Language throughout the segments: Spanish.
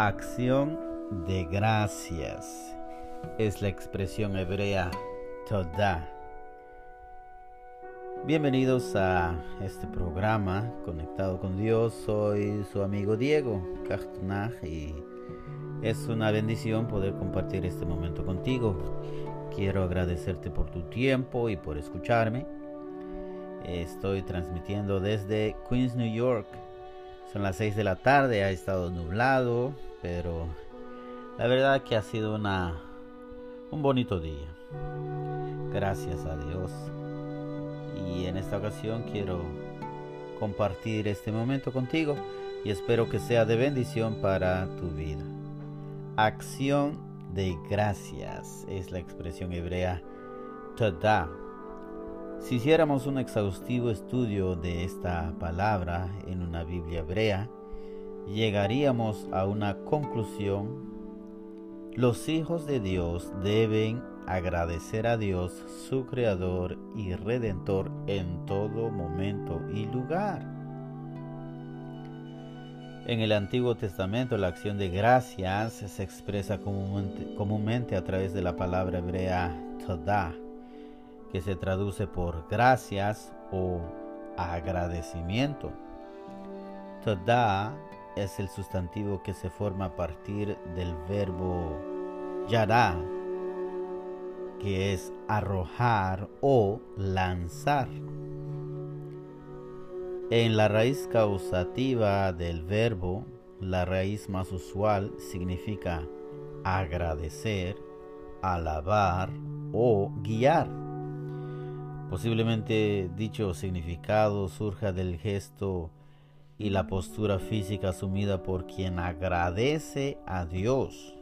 Acción de gracias es la expresión hebrea toda. Bienvenidos a este programa Conectado con Dios. Soy su amigo Diego Cartonaj y es una bendición poder compartir este momento contigo. Quiero agradecerte por tu tiempo y por escucharme. Estoy transmitiendo desde Queens, New York. Son las 6 de la tarde, ha estado nublado, pero la verdad que ha sido una, un bonito día. Gracias a Dios. Y en esta ocasión quiero compartir este momento contigo y espero que sea de bendición para tu vida. Acción de gracias es la expresión hebrea tada. Si hiciéramos un exhaustivo estudio de esta palabra en una Biblia hebrea, llegaríamos a una conclusión. Los hijos de Dios deben agradecer a Dios, su Creador y Redentor, en todo momento y lugar. En el Antiguo Testamento la acción de gracias se expresa comúnmente, a través de la palabra hebrea todah, que se traduce por gracias o agradecimiento. Todah es el sustantivo que se forma a partir del verbo yara, que es arrojar o lanzar. En la raíz causativa del verbo, la raíz más usual significa agradecer, alabar o guiar. Posiblemente dicho significado surja del gesto y la postura física asumida por quien agradece a Dios.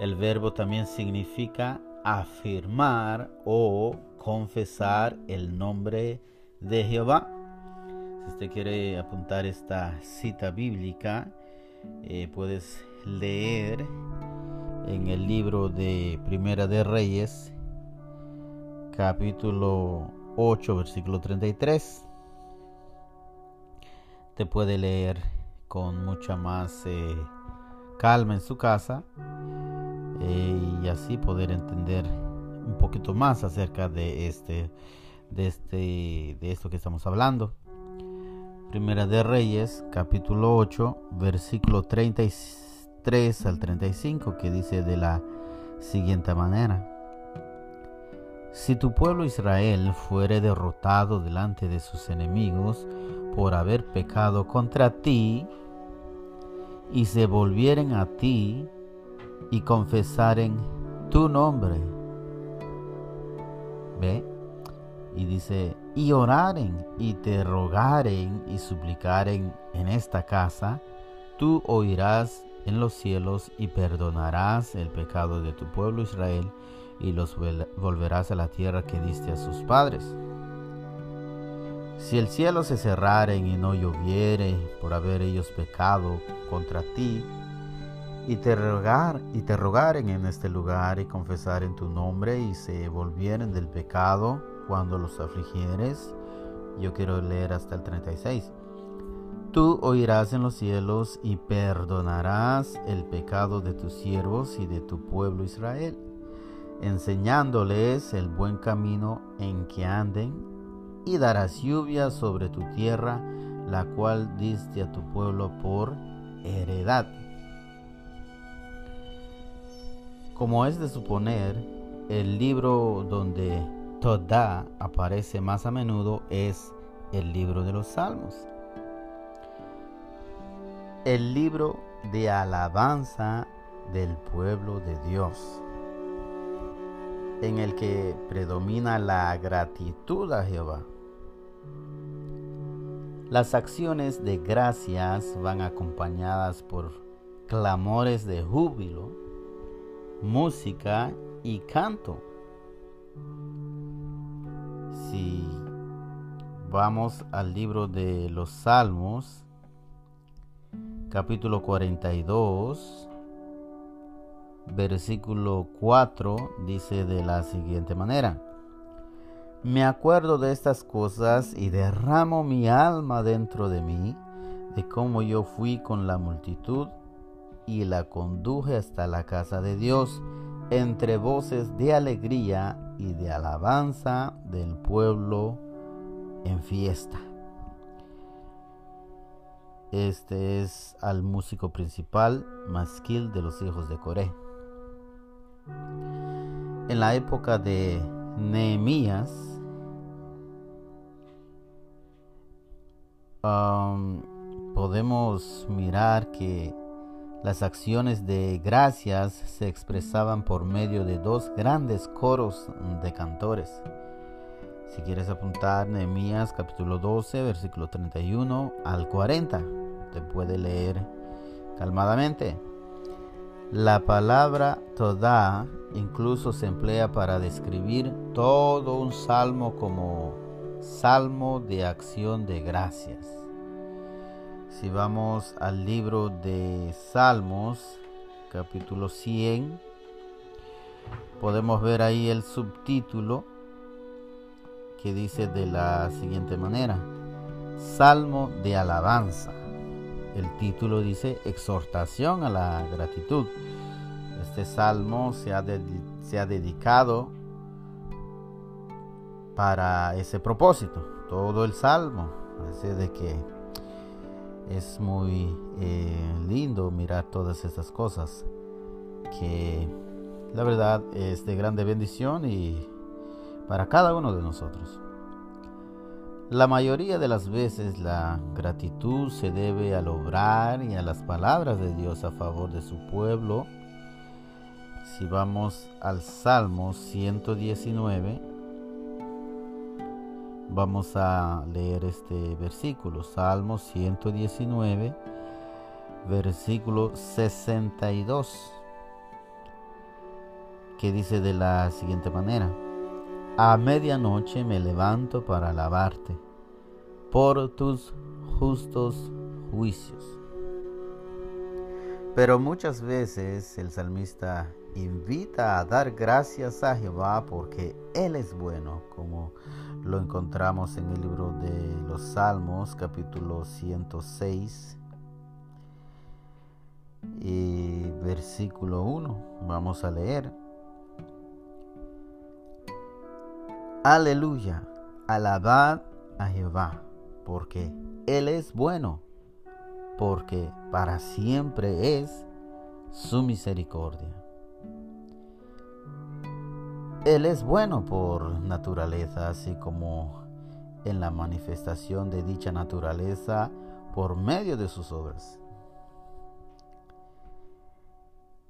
El verbo también significa afirmar o confesar el nombre de Jehová. Si usted quiere apuntar esta cita bíblica, eh, puedes leer en el libro de Primera de Reyes, capítulo 8, versículo 33. Puede leer con mucha más eh, calma en su casa eh, y así poder entender un poquito más acerca de este de este de esto que estamos hablando. Primera de Reyes, capítulo 8, versículo 33 al 35, que dice de la siguiente manera. Si tu pueblo Israel fuere derrotado delante de sus enemigos por haber pecado contra ti, y se volvieren a ti y confesaren tu nombre. ¿Ve? Y dice, y oraren y te rogaren y suplicaren en esta casa, tú oirás en los cielos y perdonarás el pecado de tu pueblo Israel y los volverás a la tierra que diste a sus padres. Si el cielo se cerrare y no lloviere por haber ellos pecado contra ti, y te rogar y te rogaren en este lugar y confesar en tu nombre y se volvieren del pecado cuando los afligieres. Yo quiero leer hasta el 36. Tú oirás en los cielos y perdonarás el pecado de tus siervos y de tu pueblo Israel, enseñándoles el buen camino en que anden, y darás lluvia sobre tu tierra, la cual diste a tu pueblo por heredad. Como es de suponer, el libro donde Toda aparece más a menudo es el libro de los Salmos. El libro de alabanza del pueblo de Dios, en el que predomina la gratitud a Jehová. Las acciones de gracias van acompañadas por clamores de júbilo, música y canto. Si vamos al libro de los Salmos, capítulo 42, versículo 4, dice de la siguiente manera. Me acuerdo de estas cosas y derramo mi alma dentro de mí, de cómo yo fui con la multitud y la conduje hasta la casa de Dios, entre voces de alegría y de alabanza del pueblo en fiesta. Este es al músico principal, Masquil de los hijos de Coré. En la época de Nehemías, um, podemos mirar que las acciones de gracias se expresaban por medio de dos grandes coros de cantores. Si quieres apuntar Nehemías capítulo 12, versículo 31 al 40, te puede leer calmadamente. La palabra toda incluso se emplea para describir todo un salmo como salmo de acción de gracias. Si vamos al libro de Salmos, capítulo 100, podemos ver ahí el subtítulo que dice de la siguiente manera, Salmo de alabanza. El título dice exhortación a la gratitud. Este salmo se ha, se ha dedicado para ese propósito, todo el salmo. Así de que es muy eh, lindo mirar todas estas cosas que la verdad es de grande bendición y para cada uno de nosotros. La mayoría de las veces la gratitud se debe al obrar y a las palabras de Dios a favor de su pueblo. Si vamos al Salmo 119, vamos a leer este versículo. Salmo 119, versículo 62, que dice de la siguiente manera. A medianoche me levanto para alabarte por tus justos juicios. Pero muchas veces el salmista invita a dar gracias a Jehová porque Él es bueno, como lo encontramos en el libro de los Salmos, capítulo 106 y versículo 1. Vamos a leer. Aleluya, alabad a Jehová, porque Él es bueno, porque para siempre es su misericordia. Él es bueno por naturaleza, así como en la manifestación de dicha naturaleza por medio de sus obras.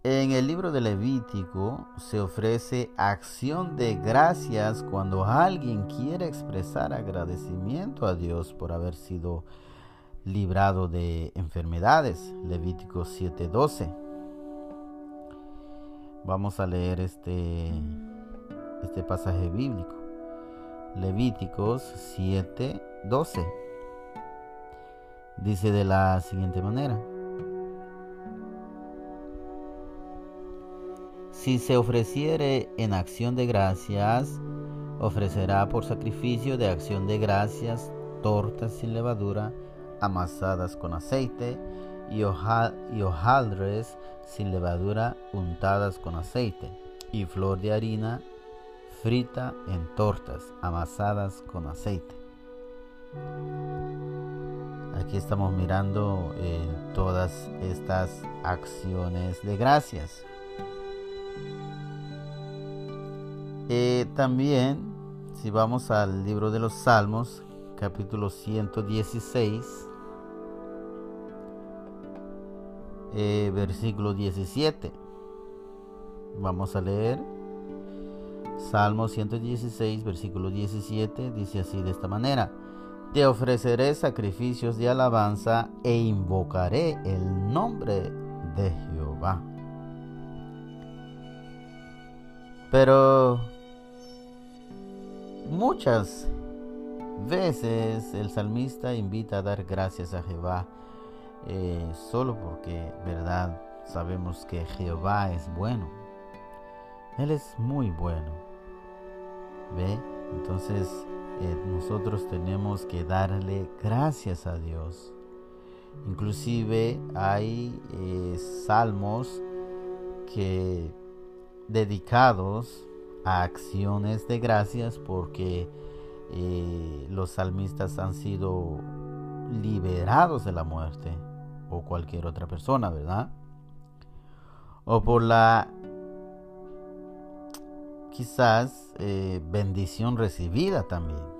En el libro de Levítico se ofrece acción de gracias cuando alguien quiere expresar agradecimiento a Dios por haber sido librado de enfermedades. Levítico 7:12. Vamos a leer este, este pasaje bíblico. Levíticos 7:12. Dice de la siguiente manera. Si se ofreciere en acción de gracias, ofrecerá por sacrificio de acción de gracias tortas sin levadura, amasadas con aceite, y, hojaldres sin levadura untadas con aceite, y flor de harina frita en tortas amasadas con aceite. Aquí estamos mirando eh, todas estas acciones de gracias. Eh, también, si vamos al libro de los Salmos, capítulo 116, eh, versículo 17. Vamos a leer. Salmo 116, versículo 17, dice así de esta manera. Te ofreceré sacrificios de alabanza e invocaré el nombre de Jehová. Pero Muchas veces el salmista invita a dar gracias a Jehová eh, solo porque, verdad, sabemos que Jehová es bueno. Él es muy bueno. ¿Ve? Entonces eh, nosotros tenemos que darle gracias a Dios. Inclusive hay eh, salmos que dedicados a acciones de gracias porque eh, los salmistas han sido liberados de la muerte o cualquier otra persona, ¿verdad? O por la quizás eh, bendición recibida también.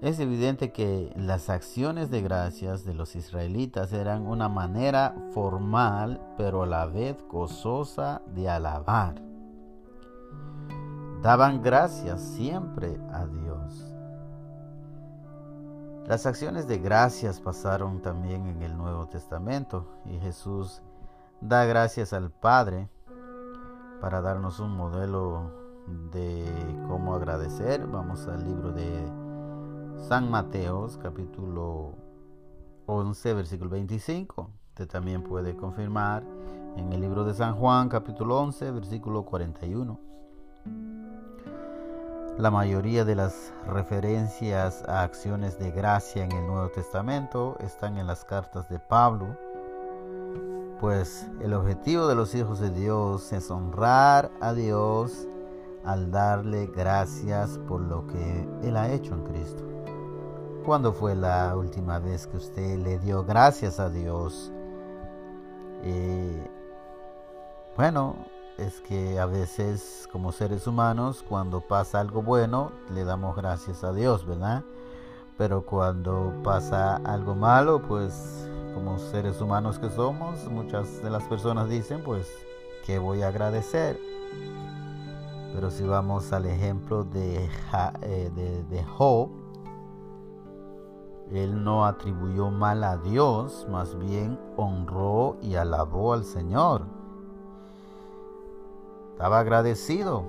Es evidente que las acciones de gracias de los israelitas eran una manera formal, pero a la vez gozosa de alabar. Daban gracias siempre a Dios. Las acciones de gracias pasaron también en el Nuevo Testamento y Jesús da gracias al Padre para darnos un modelo de cómo agradecer. Vamos al libro de San Mateos capítulo 11 versículo 25. Usted también puede confirmar en el libro de San Juan capítulo 11 versículo 41. La mayoría de las referencias a acciones de gracia en el Nuevo Testamento están en las cartas de Pablo, pues el objetivo de los hijos de Dios es honrar a Dios al darle gracias por lo que Él ha hecho en Cristo. ¿Cuándo fue la última vez que usted le dio gracias a Dios? bueno, es que a veces como seres humanos, cuando pasa algo bueno, le damos gracias a Dios, ¿verdad? Pero cuando pasa algo malo, pues como seres humanos que somos, muchas de las personas dicen, pues, ¿qué voy a agradecer? Pero si vamos al ejemplo de, eh, de, de Job, él no atribuyó mal a Dios, más bien honró y alabó al Señor. Estaba agradecido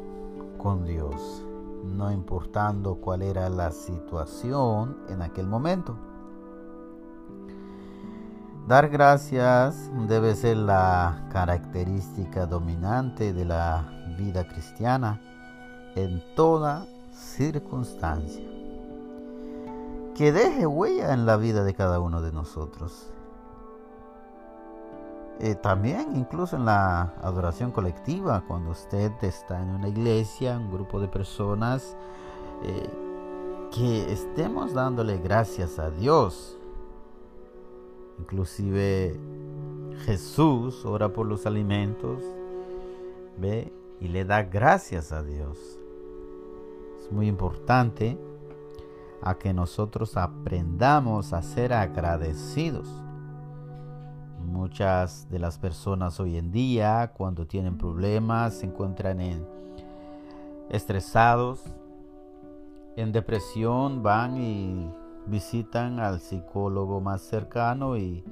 con Dios, no importando cuál era la situación en aquel momento. Dar gracias debe ser la característica dominante de la vida cristiana en toda circunstancia que deje huella en la vida de cada uno de nosotros. Eh, también incluso en la adoración colectiva, cuando usted está en una iglesia, un grupo de personas, eh, que estemos dándole gracias a Dios. Inclusive Jesús ora por los alimentos, ve, y le da gracias a Dios. Es muy importante a que nosotros aprendamos a ser agradecidos. Muchas de las personas hoy en día, cuando tienen problemas, se encuentran en estresados, en depresión, van y visitan al psicólogo más cercano y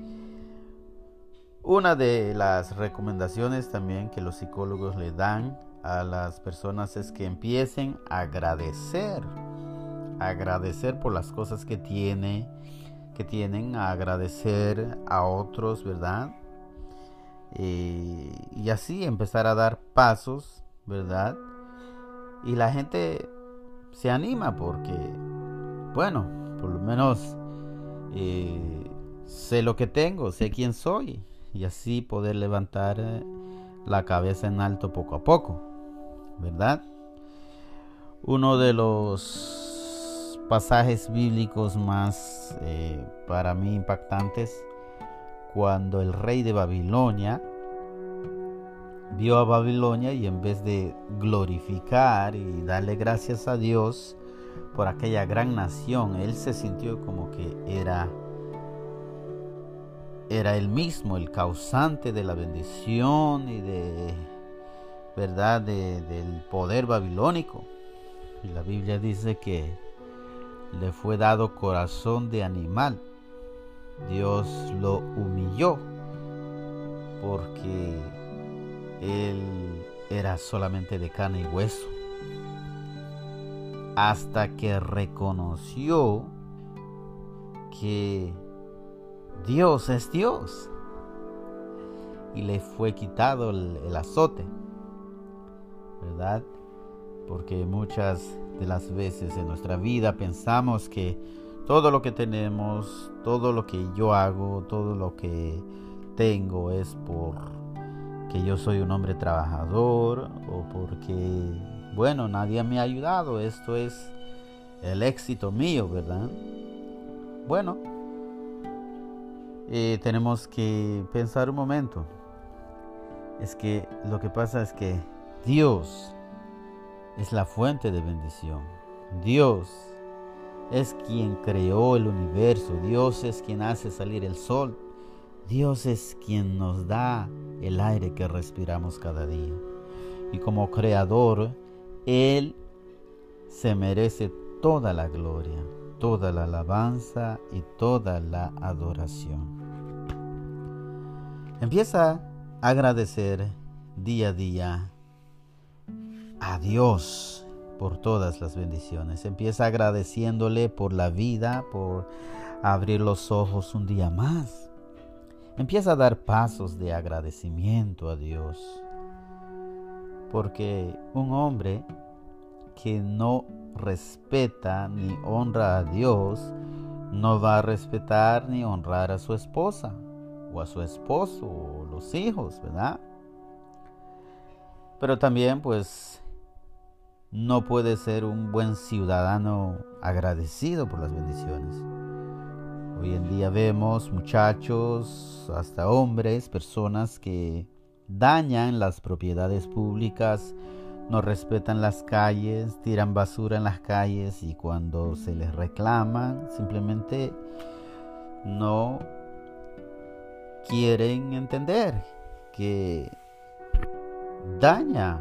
una de las recomendaciones también que los psicólogos le dan a las personas es que empiecen a agradecer agradecer por las cosas que tiene, que tienen, a agradecer a otros, ¿verdad? y así empezar a dar pasos, ¿verdad? Y la gente se anima porque, bueno, por lo menos eh, sé lo que tengo, sé quién soy y así poder levantar eh, la cabeza en alto poco a poco, ¿verdad? Uno de los pasajes bíblicos más eh, para mí impactantes cuando el rey de Babilonia vio a Babilonia y en vez de glorificar y darle gracias a Dios por aquella gran nación, él se sintió como que era era él mismo el causante de la bendición y de verdad del poder babilónico. Y la Biblia dice que le fue dado corazón de animal. Dios lo humilló porque él era solamente de carne y hueso. Hasta que reconoció que Dios es Dios. Y le fue quitado el, el azote. ¿Verdad? Porque muchas de las veces en nuestra vida pensamos que todo lo que tenemos, todo lo que yo hago, todo lo que tengo es por que yo soy un hombre trabajador o porque, bueno, nadie me ha ayudado. Esto es el éxito mío, ¿verdad? Bueno, eh, tenemos que pensar un momento. Es que lo que pasa es que Dios es la fuente de bendición. Dios es quien creó el universo. Dios es quien hace salir el sol. Dios es quien nos da el aire que respiramos cada día. Y como creador, Él se merece toda la gloria, toda la alabanza y toda la adoración. Empieza a agradecer día a día a Dios por todas las bendiciones. Empieza agradeciéndole por la vida, por abrir los ojos un día más. Empieza a dar pasos de agradecimiento a Dios. Porque un hombre que no respeta ni honra a Dios, no va a respetar ni honrar a su esposa o a su esposo o los hijos, ¿verdad? Pero también pues no puede ser un buen ciudadano agradecido por las bendiciones. Hoy en día vemos muchachos, hasta hombres, personas que dañan las propiedades públicas, no respetan las calles, tiran basura en las calles y cuando se les reclama simplemente no quieren entender que daña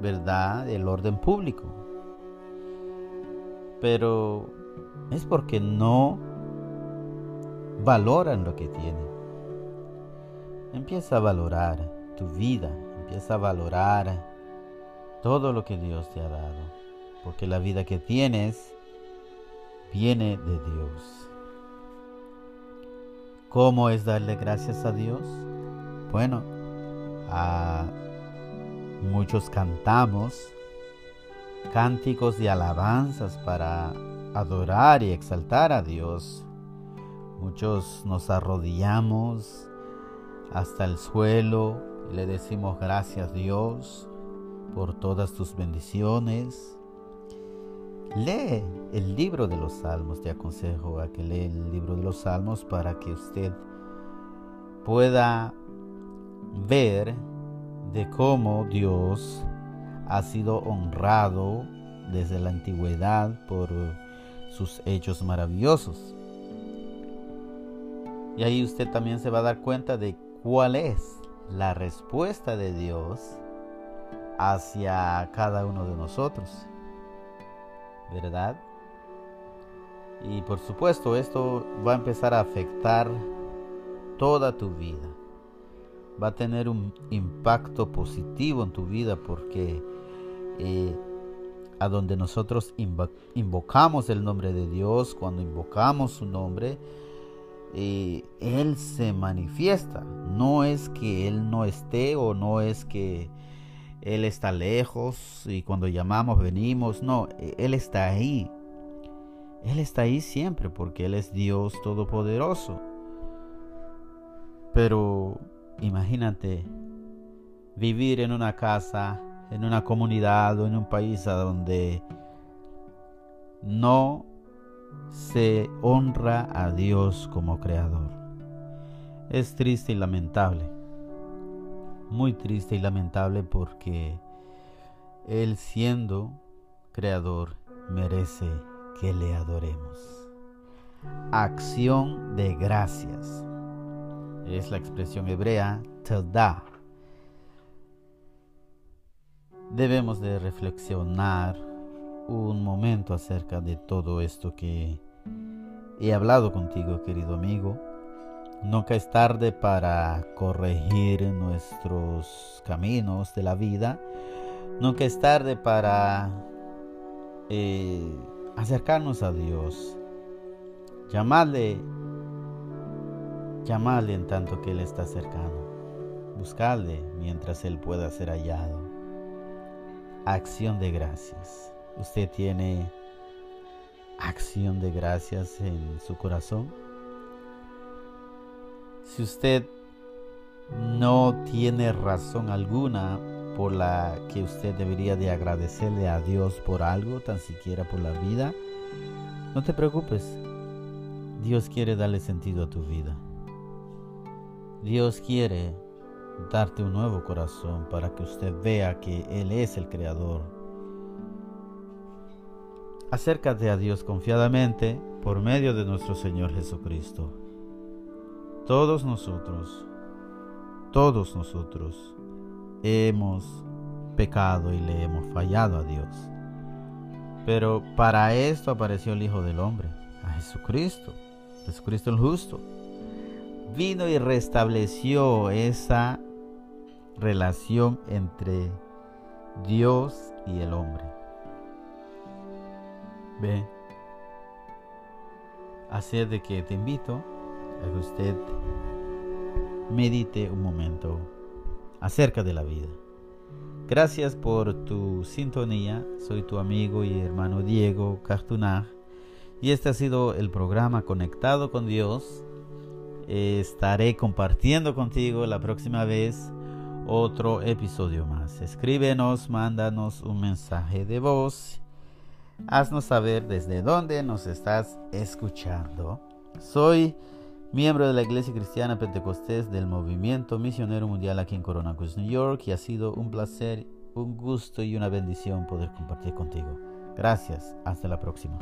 ¿verdad?, el orden público. Pero es porque no valoran lo que tienen. Empieza a valorar tu vida, empieza a valorar todo lo que Dios te ha dado, porque la vida que tienes viene de Dios. ¿Cómo es darle gracias a Dios? Bueno, a Muchos cantamos cánticos de alabanzas para adorar y exaltar a Dios. Muchos nos arrodillamos hasta el suelo y le decimos gracias Dios por todas tus bendiciones. Lee el libro de los salmos, te aconsejo a que lee el libro de los salmos para que usted pueda ver de cómo Dios ha sido honrado desde la antigüedad por sus hechos maravillosos. Y ahí usted también se va a dar cuenta de cuál es la respuesta de Dios hacia cada uno de nosotros. ¿Verdad? Y por supuesto esto va a empezar a afectar toda tu vida va a tener un impacto positivo en tu vida porque eh, a donde nosotros invocamos el nombre de Dios, cuando invocamos su nombre, eh, Él se manifiesta. No es que Él no esté o no es que Él está lejos y cuando llamamos venimos. No, Él está ahí. Él está ahí siempre porque Él es Dios Todopoderoso. Pero Imagínate vivir en una casa, en una comunidad o en un país a donde no se honra a Dios como creador. Es triste y lamentable. Muy triste y lamentable porque Él siendo creador merece que le adoremos. Acción de gracias es la expresión hebrea da. Debemos de reflexionar un momento acerca de todo esto que he hablado contigo, querido amigo. Nunca es tarde para corregir nuestros caminos de la vida. Nunca es tarde para eh, acercarnos a Dios. Llamarle Llamadle en tanto que Él está cercano. Buscadle mientras Él pueda ser hallado. Acción de gracias. Usted tiene acción de gracias en su corazón. Si usted no tiene razón alguna por la que usted debería de agradecerle a Dios por algo, tan siquiera por la vida, no te preocupes. Dios quiere darle sentido a tu vida. Dios quiere darte un nuevo corazón para que usted vea que Él es el creador. Acércate a Dios confiadamente por medio de nuestro Señor Jesucristo. Todos nosotros, todos nosotros hemos pecado y le hemos fallado a Dios. Pero para esto apareció el Hijo del Hombre, a Jesucristo, Jesucristo el justo. Vino y restableció esa relación entre Dios y el hombre. Ve. Así de que te invito a que usted medite un momento acerca de la vida. Gracias por tu sintonía. Soy tu amigo y hermano Diego Cartunag. Y este ha sido el programa Conectado con Dios. Estaré compartiendo contigo la próxima vez otro episodio más. Escríbenos, mándanos un mensaje de voz. Haznos saber desde dónde nos estás escuchando. Soy miembro de la Iglesia Cristiana Pentecostés del Movimiento Misionero Mundial aquí en Corona New York, y ha sido un placer, un gusto y una bendición poder compartir contigo. Gracias, hasta la próxima.